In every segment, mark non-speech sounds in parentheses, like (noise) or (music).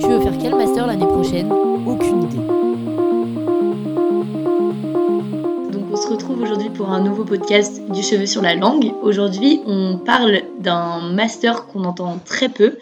Tu veux faire quel master l'année prochaine? Aucune idée. Donc on se retrouve aujourd'hui pour un nouveau podcast du cheveu sur la langue. Aujourd'hui on parle d'un master qu'on entend très peu.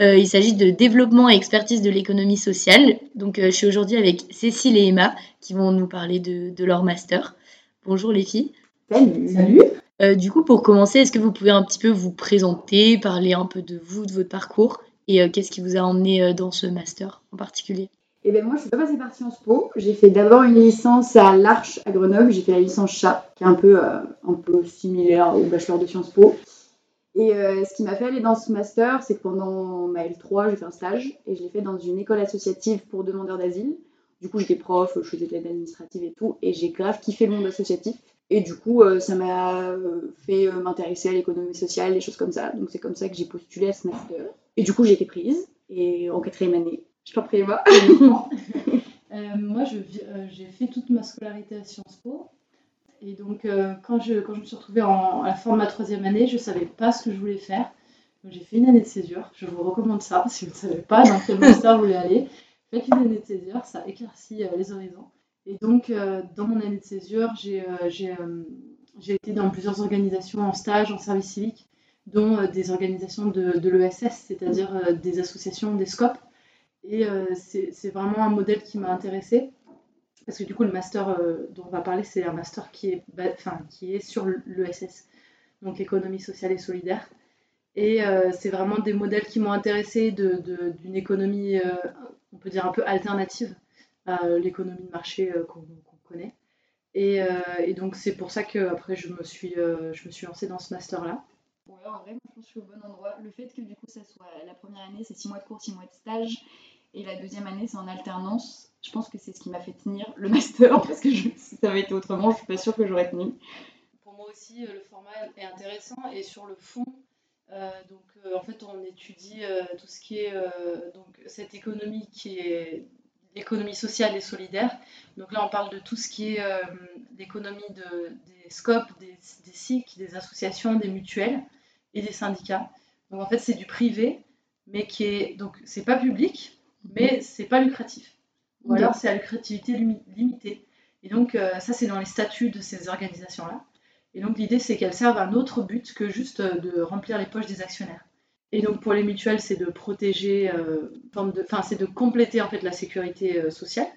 Euh, il s'agit de développement et expertise de l'économie sociale. Donc euh, je suis aujourd'hui avec Cécile et Emma qui vont nous parler de, de leur master. Bonjour les filles. Salut. Euh, du coup, pour commencer, est-ce que vous pouvez un petit peu vous présenter, parler un peu de vous, de votre parcours? Euh, qu'est-ce qui vous a emmené euh, dans ce master en particulier? Et ben moi, je suis pas passée par Sciences Po. J'ai fait d'abord une licence à l'Arche à Grenoble. J'ai fait la licence chat, qui est un peu, euh, un peu similaire au bachelor de Sciences Po. Et ce qui m'a fait aller dans ce master, c'est que pendant ma L3, j'ai fait un stage et je l'ai fait dans une école associative pour demandeurs d'asile. Du coup, j'étais prof, je faisais de l'aide administrative et tout, et j'ai grave kiffé le monde associatif. Et du coup, ça m'a fait m'intéresser à l'économie sociale, des choses comme ça. Donc c'est comme ça que j'ai postulé à ce master. Et du coup, j'ai été prise, et en quatrième année. Je t'en prie, Eva. Euh, moi, euh, j'ai fait toute ma scolarité à Sciences Po. Et donc, euh, quand, je, me suis retrouvée à la fin de ma troisième année, je ne savais pas ce que je voulais faire. J'ai fait une année de césure. Je vous recommande ça si vous ne savez pas dans quel master vous voulez aller. Faites une année de césure, ça éclaircit euh, les horizons. Et donc, dans mon année de césure, j'ai été dans plusieurs organisations en stage, en service civique, dont euh, des organisations de, l'ESS, c'est-à-dire euh, des associations, des SCOP. Et euh, c'est vraiment un modèle qui m'a intéressée. Parce que du coup, le master dont on va parler, c'est un master qui est, enfin, qui est sur l'ESS, donc économie sociale et solidaire. Et c'est vraiment des modèles qui m'ont intéressée d'une économie, on peut dire un peu alternative à l'économie de marché qu'on connaît. Et, et donc c'est pour ça que après je me suis, je me suis lancée dans ce master-là. Ouais, en vrai, je pense que je suis au bon endroit. Le fait que du coup, ça soit la première année, c'est 6 mois de cours, 6 mois de stage, et la deuxième année, c'est en alternance. Je pense que c'est ce qui m'a fait tenir le (laughs) master, parce que si ça avait été autrement, je suis pas sûre que j'aurais tenu. Pour moi aussi, euh, le format est intéressant et sur le fond, euh, donc euh, en fait, on étudie tout ce qui est donc cette économie qui est l'économie sociale et solidaire. Donc là, on parle de tout ce qui est l'économie de, des SCOP, des, des SIC, des associations, des mutuelles et des syndicats. Donc en fait, c'est du privé, mais qui est donc c'est pas public, mais c'est pas lucratif. Ou alors c'est à lucrativité limi- limitée. Et donc euh, ça, c'est dans les statuts de ces organisations-là. Et donc l'idée, c'est qu'elles servent un autre but que juste euh, de remplir les poches des actionnaires. Et donc pour les mutuelles, c'est de protéger, euh, enfin c'est de compléter en fait la sécurité euh, sociale.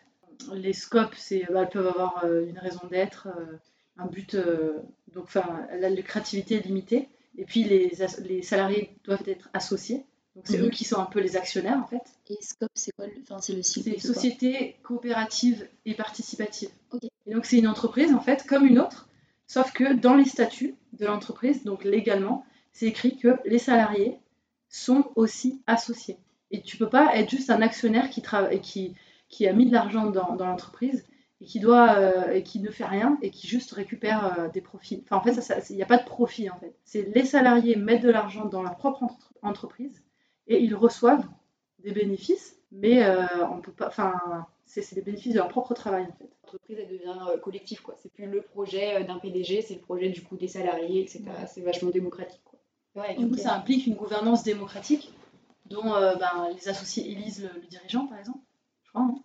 Les scopes, c'est, bah, elles peuvent avoir une raison d'être, un but, donc enfin la lucrativité est limitée. Et puis les, les salariés doivent être associés. Donc c'est Mhm. eux qui sont un peu les actionnaires en fait. Et SCOP, c'est quoi le... Enfin, c'est le une c'est société coopérative et participative. Ok. Et donc c'est une entreprise en fait comme une autre, sauf que dans les statuts de l'entreprise, donc légalement, c'est écrit que les salariés sont aussi associés. Et tu peux pas être juste un actionnaire qui, travaille, qui, qui a mis de l'argent dans, dans l'entreprise et qui doit euh, et qui ne fait rien et qui juste récupère euh, des profits. Enfin en fait, ça- il n'y a pas de profit en fait. C'est les salariés mettent de l'argent dans leur propre entre- entreprise et ils reçoivent des bénéfices, mais euh, on peut pas. Enfin, c'est des bénéfices de leur propre travail en fait. L'entreprise, elle devient euh, collective, quoi. C'est plus le projet euh, d'un PDG, c'est le projet du coup des salariés, etc. Ouais. C'est vachement démocratique, quoi. Ouais, du coup, ça implique une gouvernance démocratique dont euh, ben, les associés élisent le, le dirigeant, par exemple. Je crois. hein.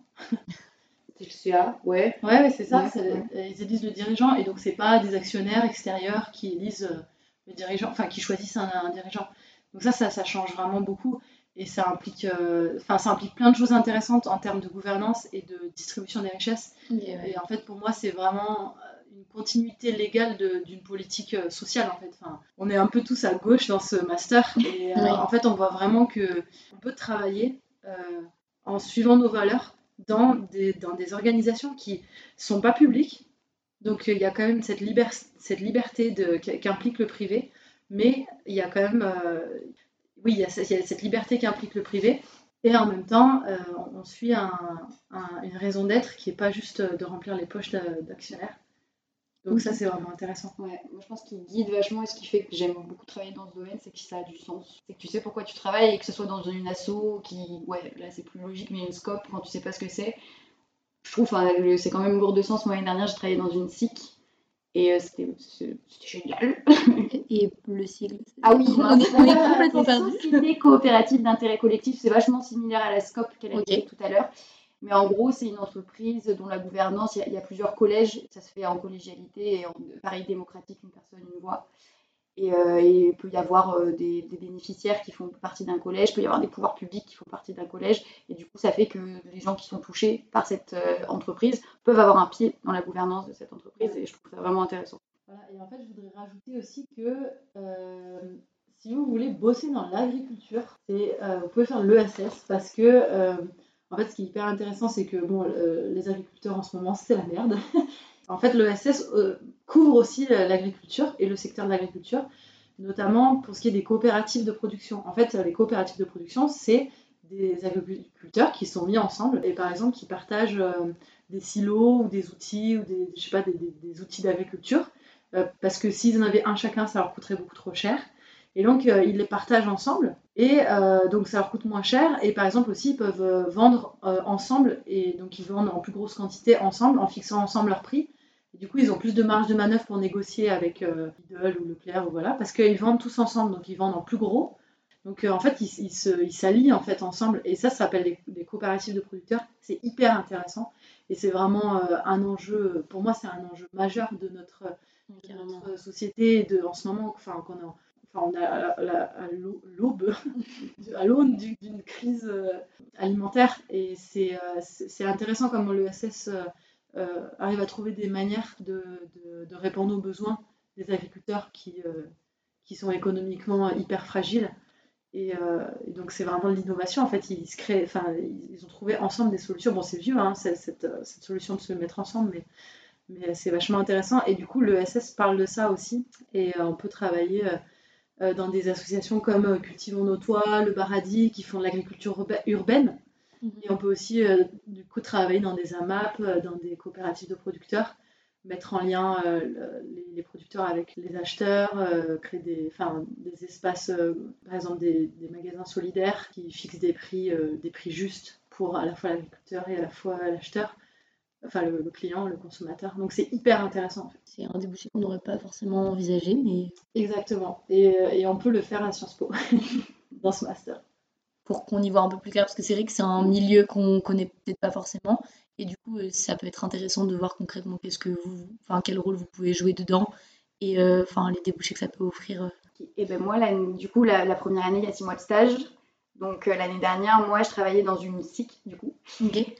C'est le CA, ouais. Ouais, ouais, c'est ça. Ouais, c'est- ouais. euh, Ils élisent le dirigeant et donc c'est pas des actionnaires extérieurs qui élisent euh, le dirigeant, enfin qui choisissent un, un dirigeant. Donc ça, ça, ça change vraiment beaucoup et ça implique, euh, enfin ça implique plein de choses intéressantes en termes de gouvernance et de distribution des richesses. Et, ouais. Et en fait, pour moi, c'est vraiment une continuité légale d'une politique sociale. En fait, enfin, on est un peu tous à gauche dans ce master, et euh, Oui. en fait, on voit vraiment que on peut travailler euh, en suivant nos valeurs dans des, dans des organisations qui sont pas publiques. Donc, il y a quand même cette, liber- cette liberté qu'implique le privé, mais il y a quand même, euh, oui, il y, a, cette liberté qu'implique le privé. Et en même temps, euh, on, suit un, un- une raison d'être qui n'est pas juste de remplir les poches d'a- d'actionnaires. Donc ça, c'est vraiment intéressant. Ouais, moi je pense qu'il guide vachement et ce qui fait que j'aime beaucoup travailler dans ce domaine, c'est que ça a du sens. C'est que tu sais pourquoi tu travailles et que ce soit dans une asso qui, ouais, là c'est plus logique, mais une scope, quand tu sais pas ce que c'est, je trouve, enfin, le- c'est quand même lourd de sens. Moi l'année dernière, j'ai travaillé dans une SIC Et euh, c'était c'était génial. (laughs) Et le sigle. Ah oui, (laughs) on est, on est complètement perdu. Société coopérative d'intérêt collectif, c'est vachement similaire à la SCOP qu'elle a Ok. dit tout à l'heure. Mais en gros, c'est une entreprise dont la gouvernance, il y, a- plusieurs collèges, ça se fait en collégialité et en pareil démocratique, une personne, une voix. Et, euh, il peut y avoir euh, des, bénéficiaires qui font partie d'un collège, il peut y avoir des pouvoirs publics qui font partie d'un collège. Et du coup, ça fait que les gens qui sont touchés par cette euh, entreprise peuvent avoir un pied dans la gouvernance de cette entreprise. Et je trouve ça vraiment intéressant. Et en fait, je voudrais rajouter aussi que si vous voulez bosser dans l'agriculture, vous pouvez faire l'ESS parce que, en fait, ce qui est hyper intéressant, c'est que bon, euh, les agriculteurs en ce moment, c'est la merde. (laughs) en fait, l'ESS euh, couvre aussi l'agriculture et le secteur de l'agriculture, notamment pour ce qui est des coopératives de production. En fait, les coopératives de production, c'est des agriculteurs qui sont mis ensemble et par exemple qui partagent euh, des silos ou des outils ou des, je sais pas, des- outils d'agriculture. Euh, parce que s'ils en avaient un chacun, ça leur coûterait beaucoup trop cher. Et donc, ils les partagent ensemble, et euh, donc ça leur coûte moins cher. Et par exemple aussi, ils peuvent euh, vendre euh, ensemble, et donc ils vendent en plus grosse quantité ensemble, en fixant ensemble leur prix. Et du coup, ils ont plus de marge de manœuvre pour négocier avec euh, Lidl ou Leclerc, ou voilà, parce qu'ils vendent tous ensemble, donc ils vendent en plus gros. Donc en fait, ils, s'allient en fait ensemble, et ça, ça s'appelle des, des coopératives de producteurs. C'est hyper intéressant, et c'est vraiment un enjeu. Pour moi, c'est un enjeu majeur de notre de Carrément. notre société de, en ce moment, enfin, qu'on est en- enfin, on est à, la- la- à l'au- l'aube, (laughs) à l'aune du- d'une crise euh, alimentaire. Et c'est euh, intéressant comment l'ESS euh, arrive à trouver des manières de, de- répondre aux besoins des agriculteurs qui, qui sont économiquement hyper fragiles. Et, donc c'est vraiment de l'innovation. En fait, ils, se créent, enfin, ils, ont trouvé ensemble des solutions. Bon, c'est vieux, hein, cette, cette, solution de se mettre ensemble, mais mais c'est vachement intéressant. Et du coup, le SS parle de ça aussi. Et on peut travailler dans des associations comme euh, Cultivons nos toits, le Baradis, qui font de l'agriculture urba- urbaine. Et on peut aussi, euh, du coup, travailler dans des AMAP, euh, dans des coopératives de producteurs, mettre en lien euh, le- les, producteurs avec les acheteurs, euh, créer des, enfin, des espaces, euh, par exemple des, des magasins solidaires qui fixent des prix, euh, des prix justes pour à la fois l'agriculteur et à la fois l'acheteur, enfin le, le client, le consommateur. Donc c'est hyper intéressant en fait. C'est un débouché qu'on n'aurait pas forcément envisagé, mais Exactement. Et, euh, et on peut le faire à Sciences Po, (laughs) dans ce master. pour qu'on y voit un peu plus clair, parce que c'est vrai que c'est un milieu qu'on connaît peut-être pas forcément, et du coup, euh, ça peut être intéressant de voir concrètement qu'est-ce que vous, enfin, quel rôle vous pouvez jouer dedans, et euh, enfin, les débouchés que ça peut offrir. Et ben moi, du coup, la, la première année, il y a six mois de stage. Donc euh, l'année dernière, moi, je travaillais dans une SIC, du coup,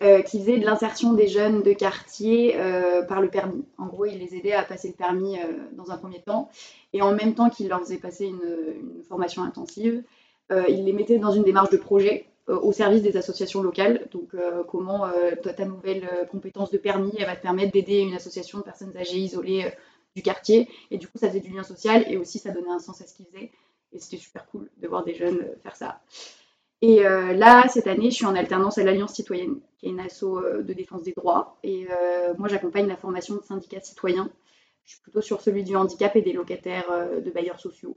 euh, qui faisait de l'insertion des jeunes de quartier euh, par le permis. En gros, il les aidait à passer le permis dans un premier temps, et en même temps qu'il leur faisait passer une, une formation intensive, il les mettait dans une démarche de projet au service des associations locales. Donc, comment toi, ta nouvelle compétence de permis, elle va te permettre d'aider une association de personnes âgées isolées du quartier. Et du coup, ça faisait du lien social et aussi ça donnait un sens à ce qu'ils faisaient. Et c'était super cool de voir des jeunes faire ça. Et euh, là, cette année, je suis en alternance à l'Alliance citoyenne, qui est une asso euh, de défense des droits. Et euh, moi, j'accompagne la formation de syndicats citoyens. Je suis plutôt sur celui du handicap et des locataires de bailleurs sociaux.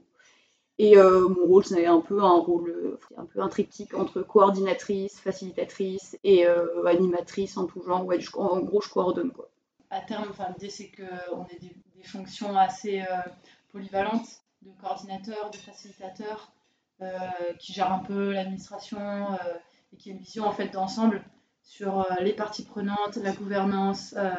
Et mon rôle, c'est un peu un rôle, un peu un entre coordinatrice, facilitatrice et animatrice en tout genre. En gros, je coordonne quoi. À terme, l'idée c'est qu'on ait des, des fonctions assez polyvalentes de coordinateur, de facilitateur, qui gèrent un peu l'administration euh, et qui a une vision en fait d'ensemble sur euh, les parties prenantes, la gouvernance, euh,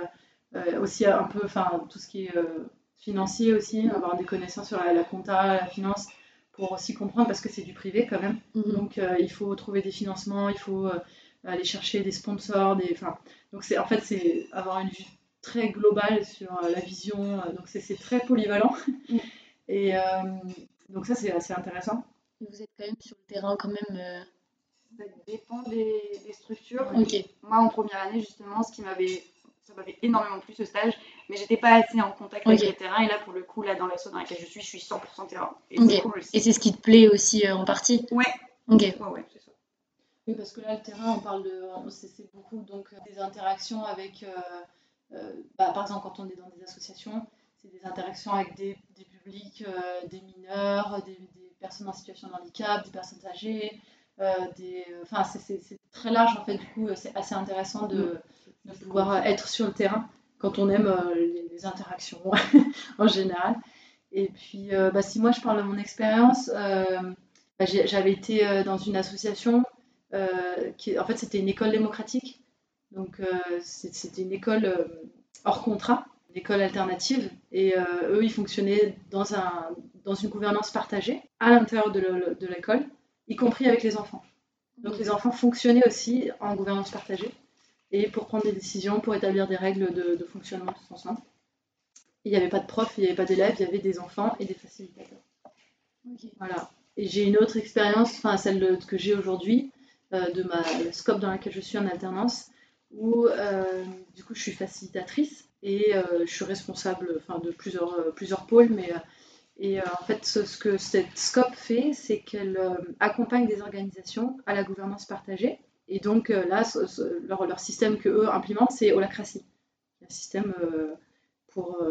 euh, aussi un peu, enfin, tout ce qui est euh, financier aussi, avoir des connaissances sur la, la compta, la finance, pour aussi comprendre parce que c'est du privé quand même. Donc euh, il faut trouver des financements, il faut euh, aller chercher des sponsors, des, enfin, donc c'est en fait c'est avoir une vue très globale sur euh, la vision, euh, donc c'est très polyvalent. Et euh, donc ça c'est assez intéressant. Vous êtes quand même sur le terrain quand même. euh, Ça dépend des, des structures. Ok. Moi, en première année, justement, ce qui m'avait, ça m'avait énormément plu ce stage, mais j'étais pas assez en contact avec le terrain. Et là, pour le coup, là, dans l'asso dans laquelle je suis, je suis 100% terrain. Et Ok. c'est cool aussi. Et c'est ce qui te plaît aussi euh, en partie? Ouais. Ok. Ouais, ouais, c'est ça. Oui, parce que là, le terrain, on parle de. C'est beaucoup donc, euh, des interactions avec. euh, euh, bah, par exemple, quand on est dans des associations, c'est des interactions avec des, des publics, euh, des mineurs, des, des personnes en situation de handicap, des personnes âgées. euh, des, enfin, c'est- très large en fait, du coup, euh, c'est assez intéressant de, pouvoir euh, être sur le terrain quand on aime les, les, interactions (laughs) en général. Et puis, bah, si moi je parle de mon expérience, bah, j'avais été dans une association qui, en fait, c'était une école démocratique. Donc, c'était une école hors contrat école alternative. Et euh, eux, ils fonctionnaient dans, un, dans une gouvernance partagée à l'intérieur de l'école, y compris avec les enfants. Donc les enfants fonctionnaient aussi en gouvernance partagée et pour prendre des décisions, pour établir des règles de, fonctionnement tous ensemble. Il n'y avait pas de profs, il n'y avait pas d'élèves, il y avait des enfants et des facilitateurs. Voilà. Et j'ai une autre expérience, enfin celle que j'ai aujourd'hui, euh, de ma scope dans laquelle je suis en alternance, où euh, du coup je suis facilitatrice et euh, je suis responsable enfin, de plusieurs, euh, plusieurs pôles. Mais, euh, et en fait, ce, que cette SCOP fait, c'est qu'elle accompagne des organisations à la gouvernance partagée. Et donc là, leur, leur, système que eux implémentent, c'est holacratie, un système pour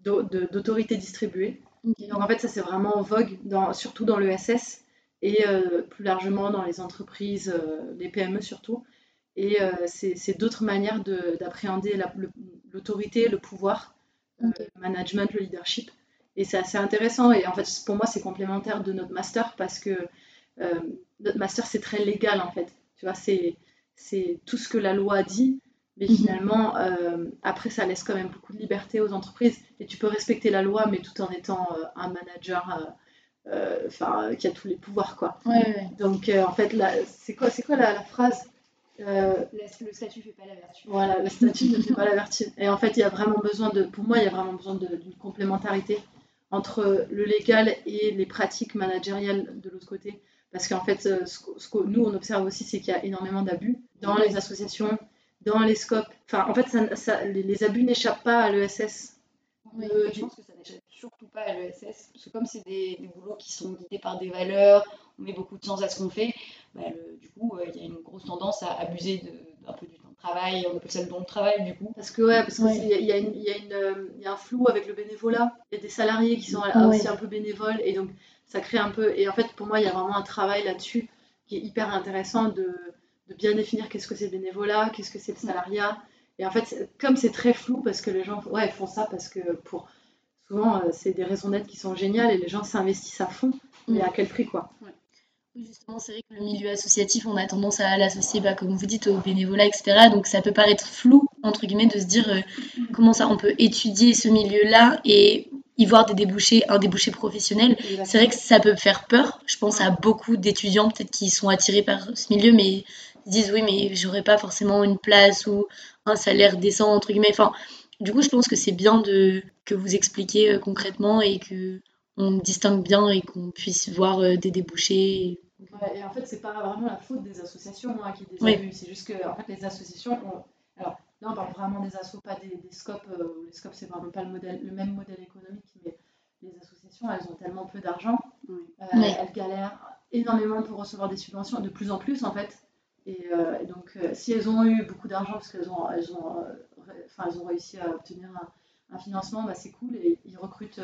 d'autorité distribuée. Donc en fait, ça c'est vraiment en vogue, dans, surtout dans l'ESS et plus largement dans les entreprises, les PME surtout. Et c'est d'autres manières d'appréhender l'autorité, le pouvoir, euh, le management, le leadership. Et c'est assez intéressant. Et en fait, pour moi, c'est complémentaire de notre master parce que euh, notre master, c'est très légal en fait. Tu vois, c'est tout ce que la loi dit. Mais mhm. finalement, euh, après, ça laisse quand même beaucoup de liberté aux entreprises. Et tu peux respecter la loi, mais tout en étant un manager enfin qui a tous les pouvoirs. Quoi. Donc, en fait, c'est quoi, quoi la, la phrase? Euh, le statut ne fait pas la vertu. Voilà, le statut ne fait pas la vertu. Et en fait, il y a vraiment besoin de, pour moi, il y a vraiment besoin d'une complémentarité entre le légal et les pratiques managériales de l'autre côté. Parce qu'en fait, euh, ce, que nous, on observe aussi, c'est qu'il y a énormément d'abus dans les associations, dans les scopes. Enfin, en fait, ça, les, abus n'échappent pas à l'ESS. Oui, je pense que ça n'échappe surtout pas à l'ESS. Parce que comme c'est des, des, boulots qui sont guidés par des valeurs, on met beaucoup de sens à ce qu'on fait, bah, du coup, euh, il y a une grosse tendance à abuser de, un peu du temps de travail, on appelle ça le don de travail, du coup. Parce que, ouais, parce qu'il y, a, y, a y, y, a un flou avec le bénévolat. Il y a des salariés qui sont aussi un peu bénévoles, et donc ça crée un peu. Et en fait, pour moi, il y a vraiment un travail là-dessus qui est hyper intéressant de, de bien définir qu'est-ce que c'est le bénévolat, qu'est-ce que c'est le salariat. Et en fait, comme c'est très flou, parce que les gens ouais, font ça parce que pour souvent, euh, c'est des raisons d'être qui sont géniales et les gens s'investissent à fond, mais à quel prix, quoi. Oui, justement, c'est vrai que le milieu associatif, on a tendance à l'associer, bah, comme vous dites, au bénévolat, etc. Donc ça peut paraître flou, entre guillemets, de se dire euh, comment ça, on peut étudier ce milieu-là et y voir des débouchés, un débouché professionnel. C'est vrai que ça peut faire peur. Je pense à beaucoup d'étudiants peut-être qui sont attirés par ce milieu, mais disent oui, mais j'aurais pas forcément une place ou un salaire décent, entre guillemets. Enfin, du coup, je pense que c'est bien de, que vous expliquiez euh, concrètement et que on distingue bien et qu'on puisse voir euh, des débouchés. et en fait, c'est pas vraiment la faute des associations hein, qui des C'est juste que en fait, les associations Alors là, on parle vraiment des assos, pas des, des scopes. Euh, les scopes, c'est vraiment pas le, modèle, le même modèle économique, mais les associations, elles ont tellement peu d'argent. Euh, elles galèrent énormément pour recevoir des subventions, de plus en plus en fait. Et, donc, si elles ont eu beaucoup d'argent parce qu'elles ont, elles ont, enfin, elles ont réussi à obtenir un, un financement, bah, c'est cool et ils recrutent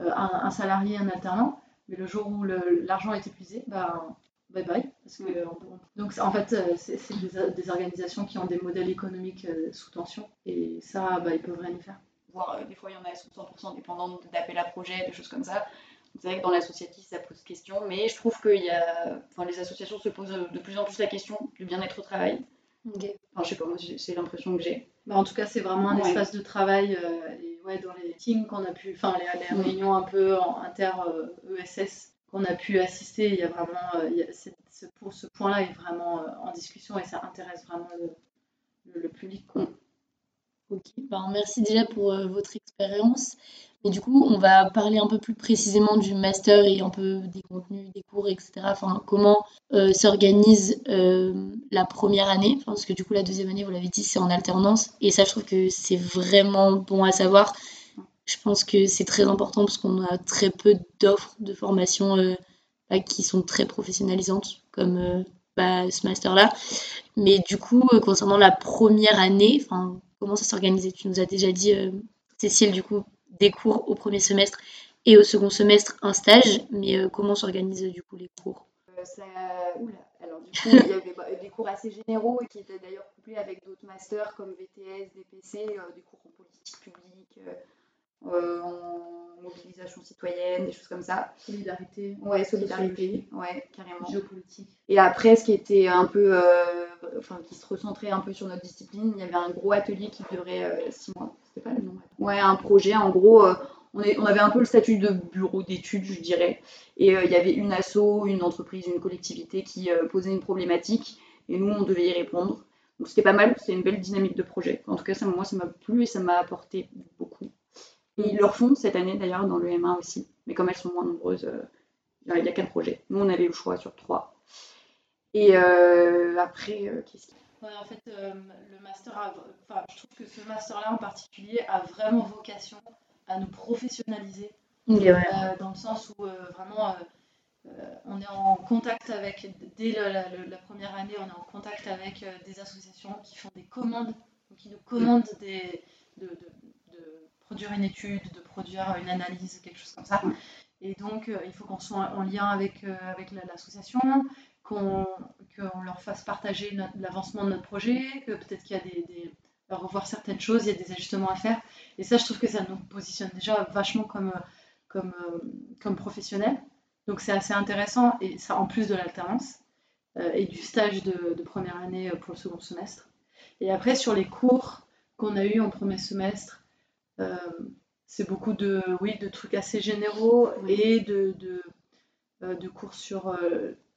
euh, un, salarié, un alternant, mais le jour où l'argent est épuisé, bah, bye bye. Parce que, donc en fait, euh, c'est des, organisations qui ont des modèles économiques euh, sous tension et ça, bah, ils peuvent rien y faire. Voire des fois, il y en a qui sont 100% dépendantes d'appels à projet, des choses comme ça. C'est vrai que dans l'associatif, ça pose question, mais je trouve que y a... enfin, les associations se posent de plus en plus la question du bien-être au travail. Enfin, je sais pas, moi, c'est l'impression que j'ai. Bah, en tout cas, c'est vraiment un espace de travail. et ouais, dans les meetings qu'on a pu, enfin, les, mm. réunions un peu inter-ESS euh, qu'on a pu assister, il y a vraiment, euh, il y a ce, ce point-là est vraiment euh, en discussion et ça intéresse vraiment le, le, public. Quoi. Ok, ben, merci déjà pour votre expérience. Mais du coup, on va parler un peu plus précisément du master et un peu des contenus, des cours, etc. Enfin, comment euh, s'organise euh, la première année. parce que du coup, la deuxième année, vous l'avez dit, c'est en alternance. Et ça, je trouve que c'est vraiment bon à savoir. Je pense que c'est très important parce qu'on a très peu d'offres de formation euh, bah, qui sont très professionnalisantes, comme bah, ce master-là. Mais du coup, concernant la première année, comment ça s'organise Tu nous as déjà dit, Cécile, du coup, des cours au premier semestre et au second semestre un stage. Mais euh, comment s'organisent du coup les cours? euh, ça... Oula. Alors du coup, il y avait des cours assez généraux et qui étaient d'ailleurs couplés avec d'autres masters comme VTS, DPC, euh, des cours en politique publique, euh, euh, en mobilisation citoyenne, des choses comme ça. Solidarité. Ouais, solidarité, ouais, carrément. Géopolitique. Et après, ce qui était un peu, euh, enfin, qui se recentrait un peu sur notre discipline, il y avait un gros atelier qui durait euh, six mois. C'était pas le nom. Ouais, un projet. En gros, euh, on, avait un peu le statut de bureau d'études, je dirais. Et euh, il y avait une asso, une entreprise, une collectivité qui euh, posait une problématique, et nous, on devait y répondre. Donc c'était pas mal. C'était une belle dynamique de projet. En tout cas, ça, moi, ça m'a plu et ça m'a apporté beaucoup. Et ils le refont cette année d'ailleurs dans le M1 aussi. Mais comme elles sont moins nombreuses, euh, il n'y a qu'un projet. Nous, on avait le choix sur trois. Et après, qu'est-ce qu'il en fait, le master, enfin, je trouve que ce master-là en particulier a vraiment vocation à nous professionnaliser, ouais. euh, dans le sens où euh, vraiment euh, on est en contact avec, dès le- la, le- la première année, on est en contact avec des associations qui font des commandes, qui nous commandent des, de, de- de produire une étude, de produire une analyse, quelque chose comme ça. Et donc, il faut qu'on soit en lien avec, avec la- l'association, qu'on qu'on leur fasse partager l'avancement de notre projet, que peut-être qu'il y a des, revoir certaines choses, il y a des ajustements à faire. Et ça, je trouve que ça nous positionne déjà vachement comme, comme, euh, comme professionnels. Donc c'est assez intéressant, et ça en plus de l'alternance euh, et du stage de, de première année euh, pour le second semestre. Et après, sur les cours qu'on a eus en premier semestre, euh, c'est beaucoup de, oui, de trucs assez généraux et de, de, euh, de cours sur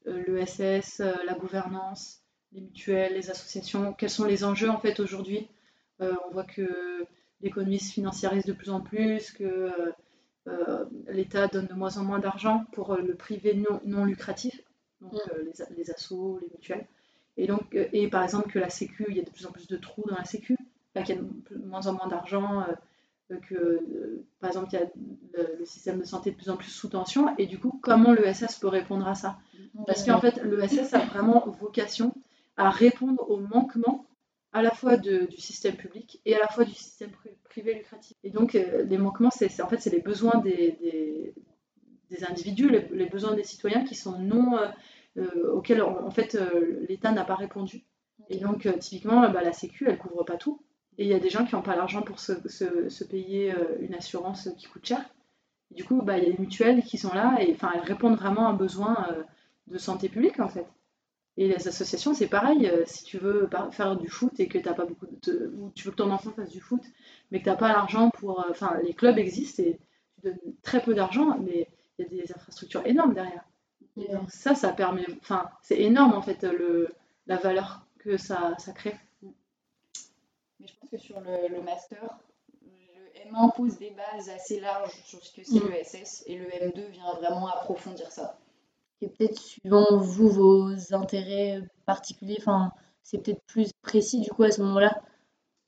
l'ESS, la gouvernance, les mutuelles, les associations. Quels sont les enjeux en fait aujourd'hui On voit que l'économie se financiarise de plus en plus, que euh, euh, l'État donne de moins en moins d'argent pour euh, le privé non, non lucratif, donc euh, les, les assos, les mutuelles. Et, donc, euh, et par exemple que la Sécu, il y a de plus en plus de trous dans la Sécu, qu'il y a de moins en moins d'argent, euh, que euh, par exemple il y a le, le système de santé de plus en plus sous tension, et du coup comment l'ESS peut répondre à ça? Parce qu'en fait l'ESS a vraiment vocation à répondre aux manquements à la fois de- du système public et à la fois du système pri- privé lucratif. Et donc euh, les manquements, c'est en fait c'est les besoins des, des, des individus, les, les besoins des citoyens qui sont non euh, euh, auxquels en, en fait euh, l'État n'a pas répondu. Et donc typiquement bah, la Sécu, elle couvre pas tout. Et il y a des gens qui n'ont pas l'argent pour se, se- se payer une assurance qui coûte cher. Et du coup, bah, il y a les mutuelles qui sont là et elles répondent vraiment à un besoin de santé publique en fait. Et les associations, c'est pareil. euh, si tu veux faire du foot et que t'as pas beaucoup de, ou tu veux que ton enfant fasse du foot, mais que t'as pas l'argent pour, euh, enfin, les clubs existent et tu donnes très peu d'argent, mais il y a des infrastructures énormes derrière. Et donc ça, ça permet, enfin, c'est énorme en fait le, la valeur que ça, ça crée. Mais je pense que sur le, le master, le M1 pose des bases assez larges sur ce que c'est Mm. l'ESS et le M2 vient vraiment approfondir ça. Et peut-être suivant vous, vos intérêts particuliers, enfin, c'est peut-être plus précis du coup à ce moment-là.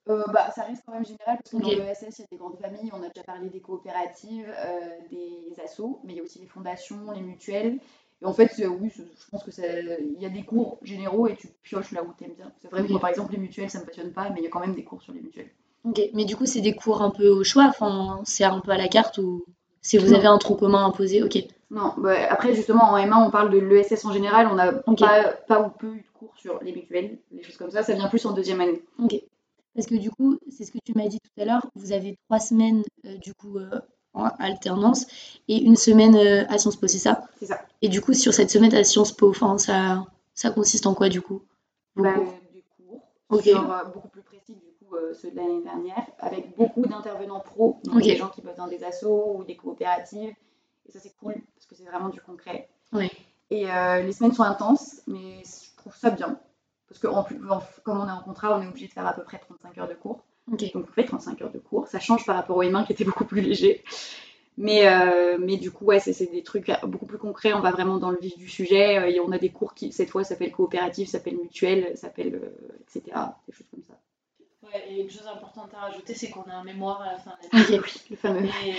Euh, bah, ça reste quand même général parce que dans Ok. l'ESS, il y a des grandes familles, on a déjà parlé des coopératives, euh, des assos, mais il y a aussi les fondations, les mutuelles. Et en fait, euh, oui, je je pense que il y a des cours généraux et tu pioches là où tu aimes bien. C'est vrai que Ok. moi, par exemple, les mutuelles, ça me passionne pas, mais il y a quand même des cours sur les mutuelles. Ok, mais du coup, c'est des cours un peu au choix, enfin, c'est un peu à la carte ou si vous avez un tronc commun imposé, ok. Non, bah, après, justement, en M1, on parle de l'ESS en général, on n'a pas, pas ou peu eu de cours sur les mutuelles, les choses comme ça, ça vient plus en deuxième année. Ok. Parce que du coup, c'est ce que tu m'as dit tout à l'heure, vous avez trois semaines euh, du coup euh, en alternance et une semaine euh, à Sciences Po, c'est ça? C'est ça. Et du coup, sur cette semaine à Sciences Po, enfin, ça, ça consiste en quoi du coup? Bah, cours des cours Ok. sur, euh, beaucoup plus précis du coup ceux de l'année dernière, avec beaucoup d'intervenants pros, donc des gens qui bossent dans des assos ou des coopératives. Et ça c'est cool parce que c'est vraiment du concret. Et euh, les semaines sont intenses, mais je trouve ça bien. Parce que en plus, en- comme on est en contrat, on est obligé de faire à peu près 35 heures de cours. Donc on fait 35 heures de cours. Ça change par rapport au M1 qui était beaucoup plus léger. Mais, euh, mais du coup, ouais, c'est c'est des trucs beaucoup plus concrets. On va vraiment dans le vif du sujet. Euh, et on a des cours qui, cette fois, s'appellent coopérative, s'appellent mutuelle, s'appellent euh, etc. Des choses comme ça. Ouais, et une chose importante à rajouter, c'est qu'on a un mémoire à la fin de l'année. Ok. Le fameux. et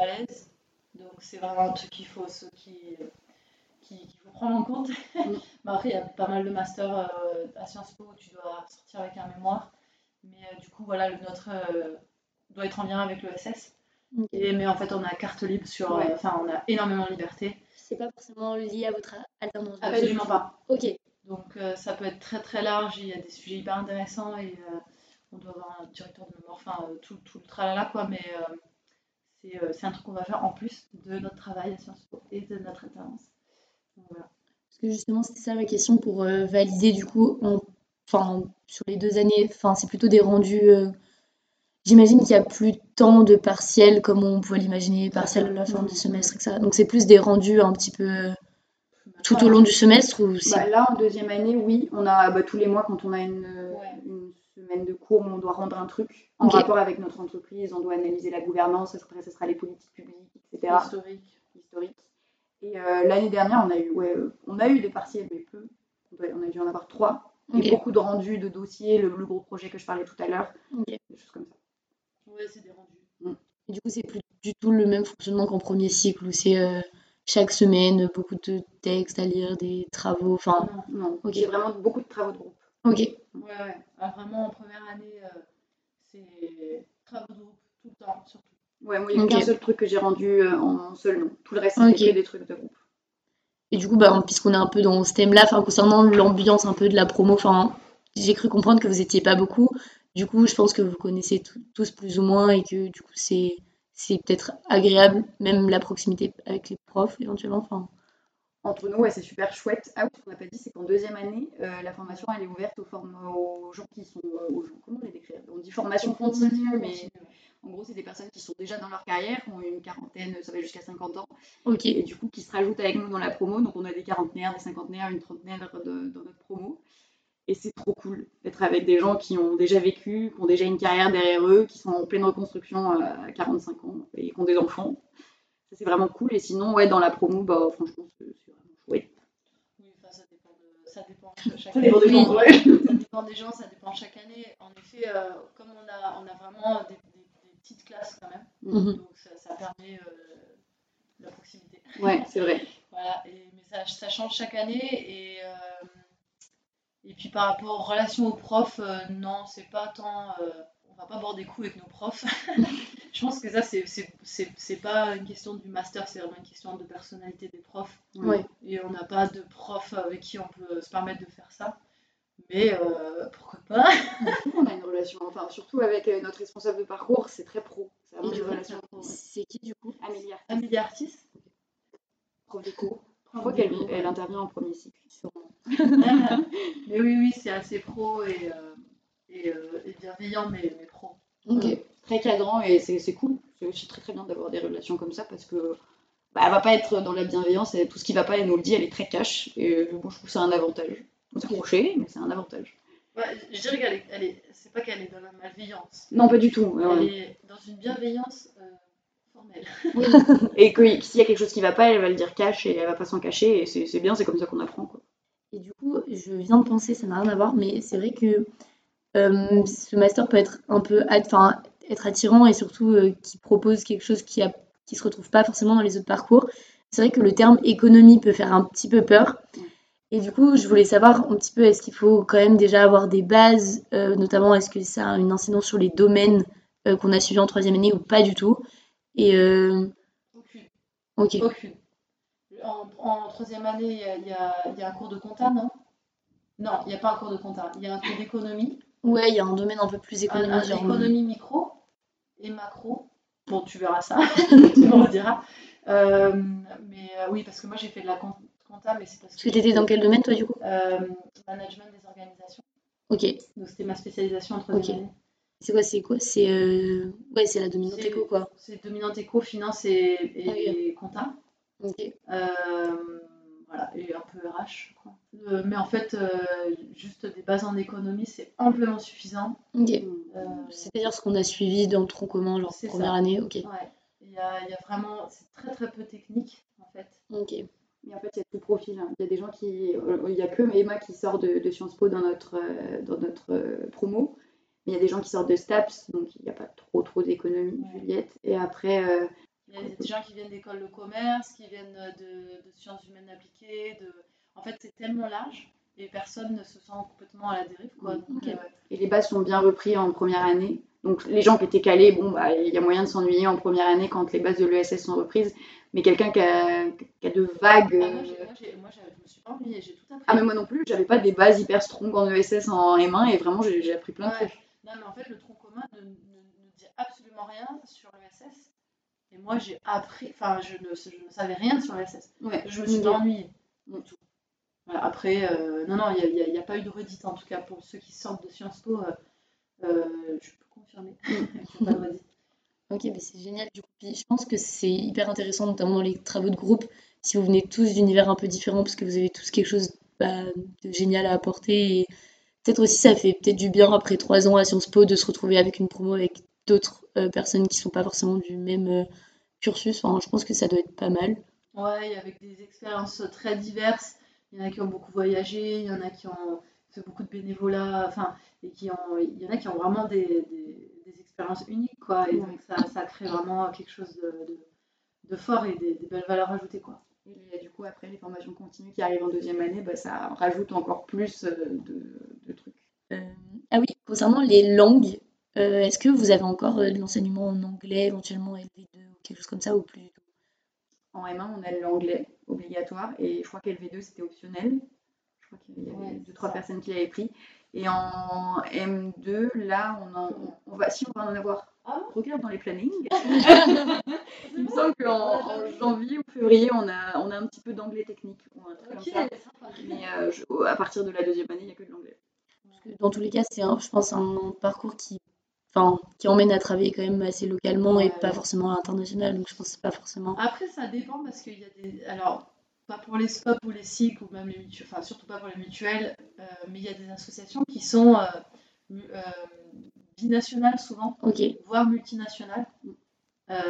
balèze. Donc c'est vraiment un truc qu'il faut, ce qui, qui- qu'il faut prendre en compte. (laughs) Mais après, il y a pas mal de masters euh, à Sciences Po où tu dois sortir avec un mémoire. Mais euh, du coup, voilà, le nôtre euh, doit être en lien avec le SS. Et, mais en fait, on a carte libre sur. Ouais. Enfin, on a énormément de liberté. C'est pas forcément lié à votre alternance. Absolument pas. Ok. Donc ça peut être très très large, il y a des sujets hyper intéressants et on doit avoir un directeur de mémoire, enfin tout, tout le tralala quoi, mais c'est euh, c'est un truc qu'on va faire en plus de notre travail à Sciences Po et de notre alternance. Voilà. Parce que justement, c'était ça ma question pour euh, valider du coup, en- enfin, sur les deux années, enfin, c'est plutôt des rendus. euh, J'imagine qu'il n'y a plus tant de partiels comme on pouvait l'imaginer, partiels à la fin du semestre, etc. Donc c'est plus des rendus un petit peu tout au long du semestre ou Bah, là, en deuxième année, oui, on a bah, tous les mois, quand on a une, Ouais. une semaine de cours, on doit rendre un truc en rapport avec notre entreprise, on doit analyser la gouvernance, après, ce sera les politiques publiques, etc. historique. historique. Et euh, l'année dernière, on a eu, ouais, euh, on a eu des partiels, mais peu. On, a dû en avoir trois. Et beaucoup de rendus, de dossiers, le, le gros projet que je parlais tout à l'heure, des choses comme ça. Ouais, c'est des rendus. Et du coup, c'est plus du tout le même fonctionnement qu'en premier cycle où c'est euh, chaque semaine beaucoup de textes à lire, des travaux, enfin, Non. Non, Ok. j'ai vraiment beaucoup de travaux de groupe. Ok, Ouais, ouais. Ah, vraiment, en première année, euh, c'est travaux de groupe tout le temps, surtout. Ouais, moi, il n'y a qu'un seul truc que j'ai rendu euh, en seul nom. Tout le reste, c'était des trucs de groupe. Et du coup, bah, puisqu'on est un peu dans ce thème-là, enfin, concernant l'ambiance un peu de la promo, enfin, j'ai cru comprendre que vous étiez pas beaucoup. Du coup, je pense que vous connaissez tout- tous plus ou moins et que du coup, c'est c'est peut-être agréable, même la proximité avec les profs éventuellement. Enfin, Entre nous, ouais, c'est super chouette. Ah oui, ce qu'on n'a pas dit, c'est qu'en deuxième année, euh, la formation, elle est ouverte aux, formes, aux gens qui sont... euh, aux gens, comment les décrire On dit formation continue, mais en gros, c'est des personnes qui sont déjà dans leur carrière, qui ont une quarantaine, ça va jusqu'à 50 ans, ok, et du coup, qui se rajoutent avec nous dans la promo. Donc, on a des quarantenaires, des cinquantenaires, une trentenaire dans notre promo. Et c'est trop cool d'être avec des gens qui ont déjà vécu, qui ont déjà une carrière derrière eux, qui sont en pleine reconstruction à 45 ans et qui ont des enfants. Ça, c'est vraiment cool. Et sinon, ouais, dans la promo, bah, franchement, c'est vraiment chouette. Oui, enfin, ça dépend de, ça dépend de chaque Ça dépend des gens, ouais. Ça dépend des gens, ça dépend chaque année. En effet, euh, comme on a, on a vraiment des, des- des petites classes quand même, Mhm. donc ça, ça permet euh, la proximité. Ouais, c'est vrai. (laughs) Voilà, et, mais ça, ça change chaque année. Et, euh, et puis par rapport aux relations aux profs, euh, non, c'est pas tant. On va pas boire des coups avec nos profs. (laughs) Je pense que ça, c'est- c'est c'est- c'est pas une question du master, c'est vraiment une question de personnalité des profs. Et on n'a pas de prof avec qui on peut se permettre de faire ça. Mais euh, pourquoi pas? (laughs) Qu'on a une relation, enfin, surtout avec euh, notre responsable de parcours, c'est très pro. C'est vraiment une relation qui du coup? Amélie Artis, Amélie Artis prof. Je crois qu'elle elle intervient en premier cycle. Sûrement. (laughs) Mais oui, oui, c'est assez pro et, euh, et, euh, et bienveillant, mais, mais pro. Ok. Très cadrant et c'est c'est cool. C'est aussi très très bien d'avoir des relations comme ça parce que bah, elle va pas être dans la bienveillance et tout ce qui va pas, elle nous le dit, elle est très cash. Et euh, bon, je trouve que c'est un avantage. On s'est accroché, mais c'est un avantage. Ouais, je dirais qu'elle est, elle est, c'est pas qu'elle est dans la malveillance. Non, pas du tout. ouais, Elle ouais. est dans une bienveillance euh, formelle. Et que s'il y a quelque chose qui va pas, elle va le dire cash et elle va pas s'en cacher. Et c'est c'est bien, c'est comme ça qu'on apprend. Quoi. Et du coup, je viens de penser, ça n'a rien à voir, mais c'est vrai que euh, ce master peut être un peu, enfin, être attirant et surtout euh, qui propose quelque chose qui a, qui se retrouve pas forcément dans les autres parcours. C'est vrai que le terme économie peut faire un petit peu peur. Et du coup, je voulais savoir un petit peu, est-ce qu'il faut quand même déjà avoir des bases, euh, notamment est-ce que ça a une incidence sur les domaines euh, qu'on a suivis en troisième année ou pas du tout? Et euh, Aucune. ok, Aucune. En, en troisième année, il y y a un cours de compta, non? Non, il n'y a pas un cours de compta. Il y a un cours d'économie, ouais, il y a un domaine un peu plus économique, un genre économie micro et macro. Bon, tu verras ça, (laughs) tu me rediras. Euh, mais euh, oui, parce que moi j'ai fait de la com- compta, mais c'est parce Parce que tu étais dans quel domaine toi du coup? Euh, management des organisations. Ok. Donc c'était ma spécialisation en troisième Ok. année. C'est quoi, c'est quoi? C'est euh... ouais, c'est la dominante éco quoi. C'est dominante éco, finance et, et, Ah et compta. Ok. Euh, voilà, et un peu RH, je crois. Euh, mais en fait, euh, juste des bases en économie, c'est amplement suffisant. Euh, C'est-à-dire ce qu'on a suivi dans le tronc commun, genre première ça. année. Ok. ouais. Il y a, il y a vraiment, c'est très très peu technique en fait. Ok. Mais en fait, il y a tout profil. hein. Il y a des gens qui. Il n'y a que Emma qui sort de, de Sciences Po dans notre, euh, dans notre euh, promo. Mais il y a des gens qui sortent de STAPS, donc il n'y a pas trop trop d'économie, Ouais. Juliette. Et après, euh, Il y a des gens qui viennent d'écoles de commerce, qui viennent de, de sciences humaines appliquées. De... En fait, c'est tellement large et personne ne se sent complètement à la dérive. Quoi. Donc, euh, et les bases sont bien reprises en première année. Donc les gens qui étaient calés, bon, bah, il y a moyen de s'ennuyer en première année quand les bases de l'ESS sont reprises. Mais quelqu'un qui a, qui a de vagues. ah, moi, euh, moi, moi, je me suis pas ennuyée, j'ai tout appris. Ah, mais moi non plus, j'avais pas des bases hyper strong en ESS en M1 et vraiment j'ai appris plein de trucs. Non, mais en fait, le tronc commun ne, ne- ne dit absolument rien sur l'ESS. Et moi, j'ai appris, enfin, je ne, je ne savais rien sur l'ESS. Ouais. Je me suis Ok. ennuyée. Mm. Tout. Voilà, après, euh, non, non, il n'y a, pas eu de redite en tout cas pour ceux qui sortent de Sciences Po. euh, euh, je peux confirmer (laughs) qu'il n'y a pas de redite. Ok, mais c'est génial du coup. Puis je pense que c'est hyper intéressant, notamment dans les travaux de groupe, si vous venez tous d'univers un peu différents, parce que vous avez tous quelque chose bah, de génial à apporter. Et peut-être aussi, ça fait peut-être du bien après trois ans à Sciences Po de se retrouver avec une promo avec d'autres euh, personnes qui sont pas forcément du même euh, cursus. Enfin, je pense que ça doit être pas mal. Ouais, avec des expériences très diverses. Il y en a qui ont beaucoup voyagé, il y en a qui ont fait beaucoup de bénévolat, enfin, et qui ont, il y en a qui ont vraiment des, des- des expériences uniques, quoi. Et donc ça, ça crée vraiment quelque chose de, de- de fort et des, des belles valeurs ajoutées, quoi. Et du coup, après les formations continues qui arrivent en deuxième année, bah, ça rajoute encore plus euh, de, de trucs. Euh, ah oui, concernant les langues, euh, est-ce que vous avez encore de l'enseignement en anglais, éventuellement LV2 ou quelque chose comme ça, ou plus du tout? En M1, on a l'anglais obligatoire et je crois qu'LV2 c'était optionnel. Je crois qu'il y avait Ouais, deux, trois ça. personnes qui l'avaient pris. Et en M2, là, on, en, on va, si on va en avoir. Ah Regarde dans les plannings. (laughs) Il me semble qu'en en janvier ou février, on a, on a un petit peu d'anglais technique ou un truc comme ça. Mais euh, je- à partir de la deuxième année, il n'y a que de l'anglais. Dans tous les cas, c'est, un- je pense, un parcours qui, enfin, qui emmène à travailler quand même assez localement et Ouais. pas forcément à l'international. Donc je pense que pas forcément. Après, ça dépend parce qu'il y a des. Alors, pas pour les SCOP ou les SIC ou même les mutuelles, enfin, surtout pas pour les mutuelles, euh, mais il y a des associations qui sont euh, euh, binationales souvent, voire multinationales.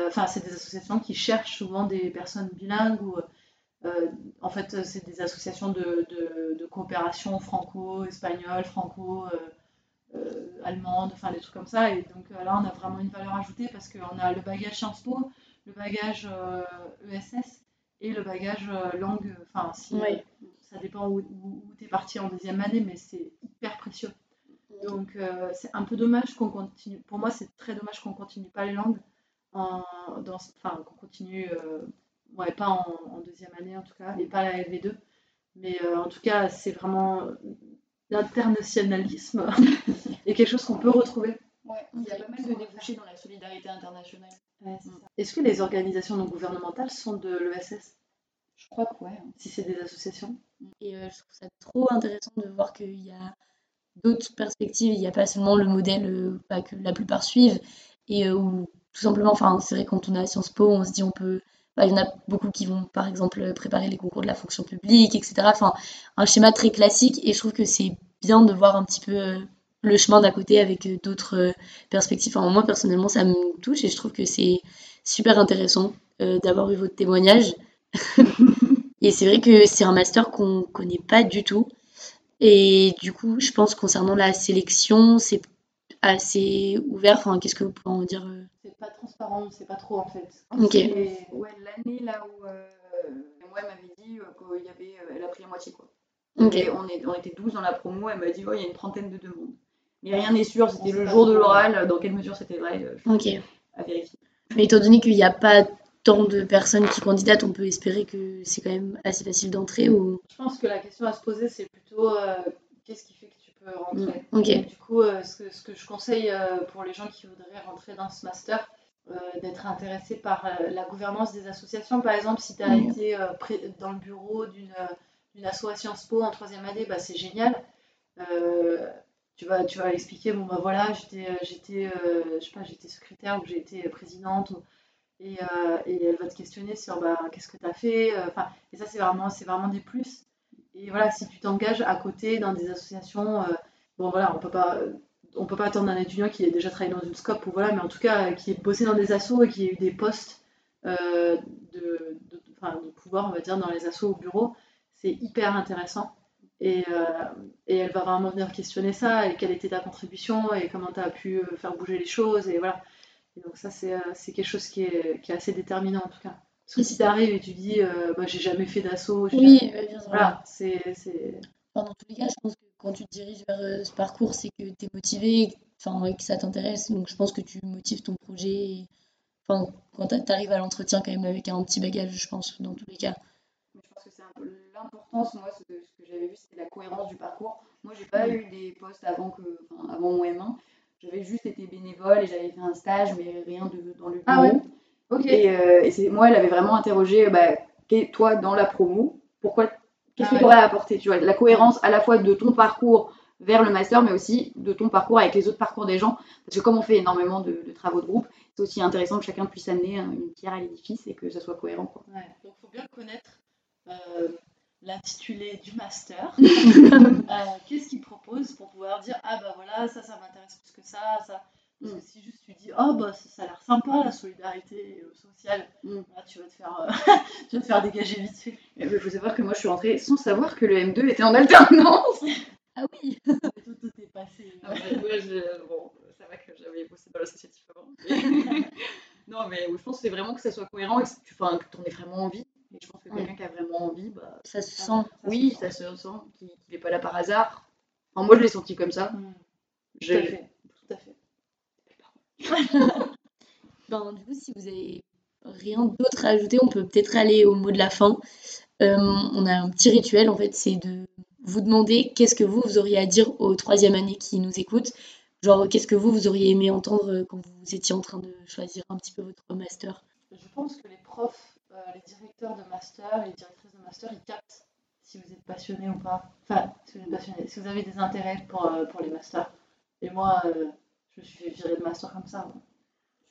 Enfin, c'est des associations qui cherchent souvent des personnes bilingues ou. euh, en fait, c'est des associations de, de- de coopération franco-espagnole, franco-allemande, enfin des trucs comme ça. Et donc euh, là, on a vraiment une valeur ajoutée parce qu'on a le bagage Sciences Po, le bagage euh, ESS et le bagage euh, langue. Enfin, si, euh, ça dépend où, tu es parti en deuxième année, mais c'est hyper précieux. Donc euh, c'est un peu dommage qu'on continue. Pour moi, c'est très dommage qu'on continue pas les langues en, dans, enfin, qu'on continue, euh, ouais, pas en, en deuxième année en tout cas, et pas la LV2. Mais euh, en tout cas, c'est vraiment l'internationalisme (laughs) et quelque chose qu'on peut retrouver. Ouais, il y a pas mal de débouchés dans la solidarité internationale. Est-ce que les organisations non gouvernementales sont de l'ESS Je crois que ouais. Si c'est des associations Et euh, je trouve ça trop intéressant de voir qu'il y a d'autres perspectives. Il n'y a pas seulement le modèle euh, bah, que la plupart suivent. Et euh, où, tout simplement, enfin, c'est vrai, quand on a Sciences Po, on se dit on peut. Bah, Il y en a beaucoup qui vont, par exemple, préparer les concours de la fonction publique, etc. Enfin, un schéma très classique. Et je trouve que c'est bien de voir un petit peu euh, le chemin d'à côté avec euh, d'autres euh, perspectives. Enfin, moi, personnellement, ça me touche et je trouve que c'est super intéressant euh, d'avoir eu votre témoignage. (laughs) Et c'est vrai que c'est un master qu'on connaît pas du tout. Et du coup, je pense concernant la sélection, c'est assez ouvert. Enfin, qu'est-ce que vous pouvez en dire euh C'est pas transparent, c'est pas trop en fait. Ok. Et, ouais, l'année là où euh, moi elle m'avait dit euh, qu'il y avait, euh, elle a pris la moitié quoi. Ok. Et on, est, on était 12 dans la promo, elle m'a dit ouais, il y a une trentaine de demandes. Mais rien n'est sûr, c'était le jour de l'oral, dans quelle mesure c'était vrai, je- Ok. à vérifier. Mais étant donné qu'il n'y a pas tant de personnes qui candidatent, on peut espérer que c'est quand même assez facile d'entrer ou. Je pense que la question à se poser, c'est plutôt euh, qu'est-ce qui fait que rentrer. Donc, du coup, euh, ce, que, ce que je conseille euh, pour les gens qui voudraient rentrer dans ce master, euh, d'être intéressé par la gouvernance des associations. Par exemple, si tu as Mhm. été dans le bureau d'une association Sciences Po en troisième année, bah, c'est génial. Euh, tu vas, tu vas expliquer, bon bah voilà, j'étais, j'étais, euh, je sais pas, j'étais secrétaire ou j'ai été présidente. ou- et, euh, et elle va te questionner sur bah, qu'est-ce que tu as fait. et ça, c'est vraiment, c'est vraiment des plus. Et voilà, si tu t'engages à côté dans des associations, euh, bon voilà, on peut pas, on peut pas attendre d'un étudiant qui ait déjà travaillé dans une scope ou voilà, mais en tout cas qui ait bossé dans des assos et qui ait eu des postes euh, de, pouvoir, on va dire, dans les assos au bureau, c'est hyper intéressant. Et, euh, et elle va vraiment venir questionner ça et quelle était ta contribution et comment tu as pu faire bouger les choses et voilà. Et donc ça c'est c'est quelque chose qui est, qui est assez déterminant en tout cas. Parce que si tu arrives et tu dis euh, bah, j'ai jamais fait d'assaut, j'ai Oui, jamais- bien sûr. voilà, c'est c'est- Enfin, dans tous les cas, je pense que quand tu te diriges vers euh, ce parcours, c'est que tu es motivé, enfin, et que ça t'intéresse. Donc, je pense que tu motives ton projet. et- Enfin, quand tu arrives à l'entretien, quand même, avec un petit bagage, je pense, dans tous les cas. Mais je pense que c'est un peu l'importance, moi, ce que, j'avais vu, c'était la cohérence du parcours. Moi, j'ai pas eu des postes avant, que, enfin, avant mon M1. J'avais juste été bénévole et j'avais fait un stage, mais rien de, dans le bureau. Ah ouais Et, euh, et c'est, moi, elle avait vraiment interrogé, bah, qu'est- toi, dans la promo, pourquoi, qu'est-ce Ah que tu aurais à apporter Tu vois, la cohérence à la fois de ton parcours vers le master, mais aussi de ton parcours avec les autres parcours des gens. Parce que comme on fait énormément de, de travaux de groupe, c'est aussi intéressant que chacun puisse amener un- une pierre à l'édifice et que ça soit cohérent. Quoi. Ouais, donc il faut bien connaître euh, l'intitulé du master. (laughs) Euh, Qu'est-ce qu'il propose pour pouvoir dire ah bah voilà ça ça m'intéresse plus que ça ça. Parce que Mm. si juste tu dis oh bah ça, ça a l'air sympa la solidarité euh, sociale, Mm. là, tu vas te faire euh, (laughs) tu vas te faire dégager vite fait. Il faut savoir que moi, je suis rentrée sans savoir que le M2 était en alternance. (laughs) Ah oui (laughs) tout, tout est passé. Ah ouais, ouais, je- bon, ça va que j'avais bossé dans l'associatif avant. mais- non, mais je pense que c'est vraiment que ça soit cohérent et que tu enfin, que en aies vraiment envie. Et je pense que quelqu'un qui a vraiment envie, bah, Ça se sent. ça, oui, ça se ressent, qu'il n'est pas là par hasard. Enfin, moi, je l'ai senti comme ça. Mm, Tout à fait. Tout à fait. (laughs) Ben, du coup, si vous avez rien d'autre à ajouter, on peut peut-être aller au mot de la fin. Euh, on a un petit rituel, en fait, c'est de vous demander qu'est-ce que vous, vous auriez à dire aux troisième années qui nous écoutent. Genre, qu'est-ce que vous, vous auriez aimé entendre quand vous étiez en train de choisir un petit peu votre master? Je pense que les profs, euh, les directeurs de master, les directrices de master, ils captent si vous êtes passionné ou pas. Enfin, si vous êtes passionné, si vous avez des intérêts pour, euh, pour les masters. Et moi, euh, je me suis fait virer de master comme ça.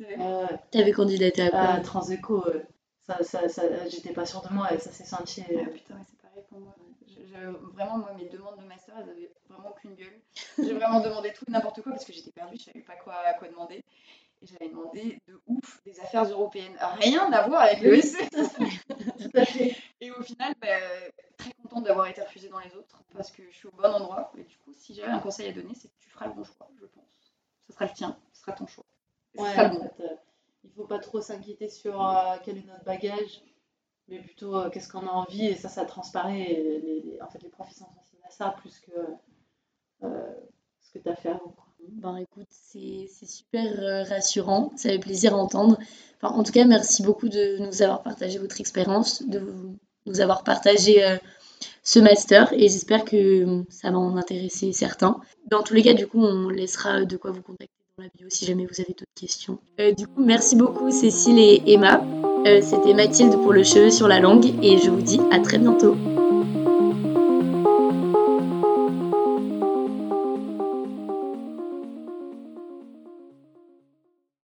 Euh, T'avais candidaté à quoi à Transeco, euh, ça, ça, ça- j'étais pas sûre de moi et ça s'est senti. euh, Ah, putain, ouais, c'est pareil pour moi. Je- je- vraiment, moi, mes demandes de master, elles avaient vraiment aucune gueule. J'ai vraiment demandé tout et n'importe quoi parce que j'étais perdue, je savais pas quoi, quoi demander. Et j'avais demandé de ouf des affaires européennes. Rien à voir avec le (laughs) à fait. (laughs) Et au final, bah, très contente d'avoir été refusée dans les autres parce que je suis au bon endroit. Et du coup, si j'avais un conseil à donner, c'est que tu feras le bon choix, je pense. Sera le tien, ce sera ton choix. Ouais, sera en le bon. fait, euh, il faut pas trop s'inquiéter sur euh, quel est notre bagage, mais plutôt euh, qu'est-ce qu'on a envie et ça, ça transparaît. Et les, les- en fait, les profs ils sont sensibles à ça plus que euh, ce que tu as fait avant. quoi. Ben écoute, c'est c'est super rassurant, ça fait plaisir à entendre. Enfin, en tout cas, merci beaucoup de nous avoir partagé votre expérience, de vous- nous avoir partagé euh, ce master et j'espère que ça va en intéresser certains. Dans tous les cas, du coup, on laissera de quoi vous contacter dans la bio si jamais vous avez d'autres questions. Euh, du coup, merci beaucoup Cécile et Emma. Euh, C'était Mathilde pour le cheveu sur la langue et je vous dis à très bientôt.